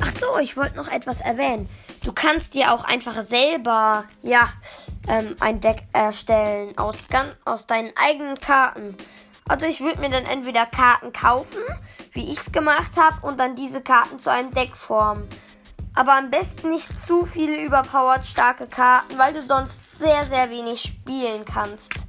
Ach so, ich wollte noch etwas erwähnen. Du kannst dir auch einfach selber, ja, ähm, ein Deck erstellen aus, aus deinen eigenen Karten. Also ich würde mir dann entweder Karten kaufen, wie ich es gemacht habe, und dann diese Karten zu einem Deck formen. Aber am besten nicht zu viele überpowered starke Karten, weil du sonst sehr, sehr wenig spielen kannst.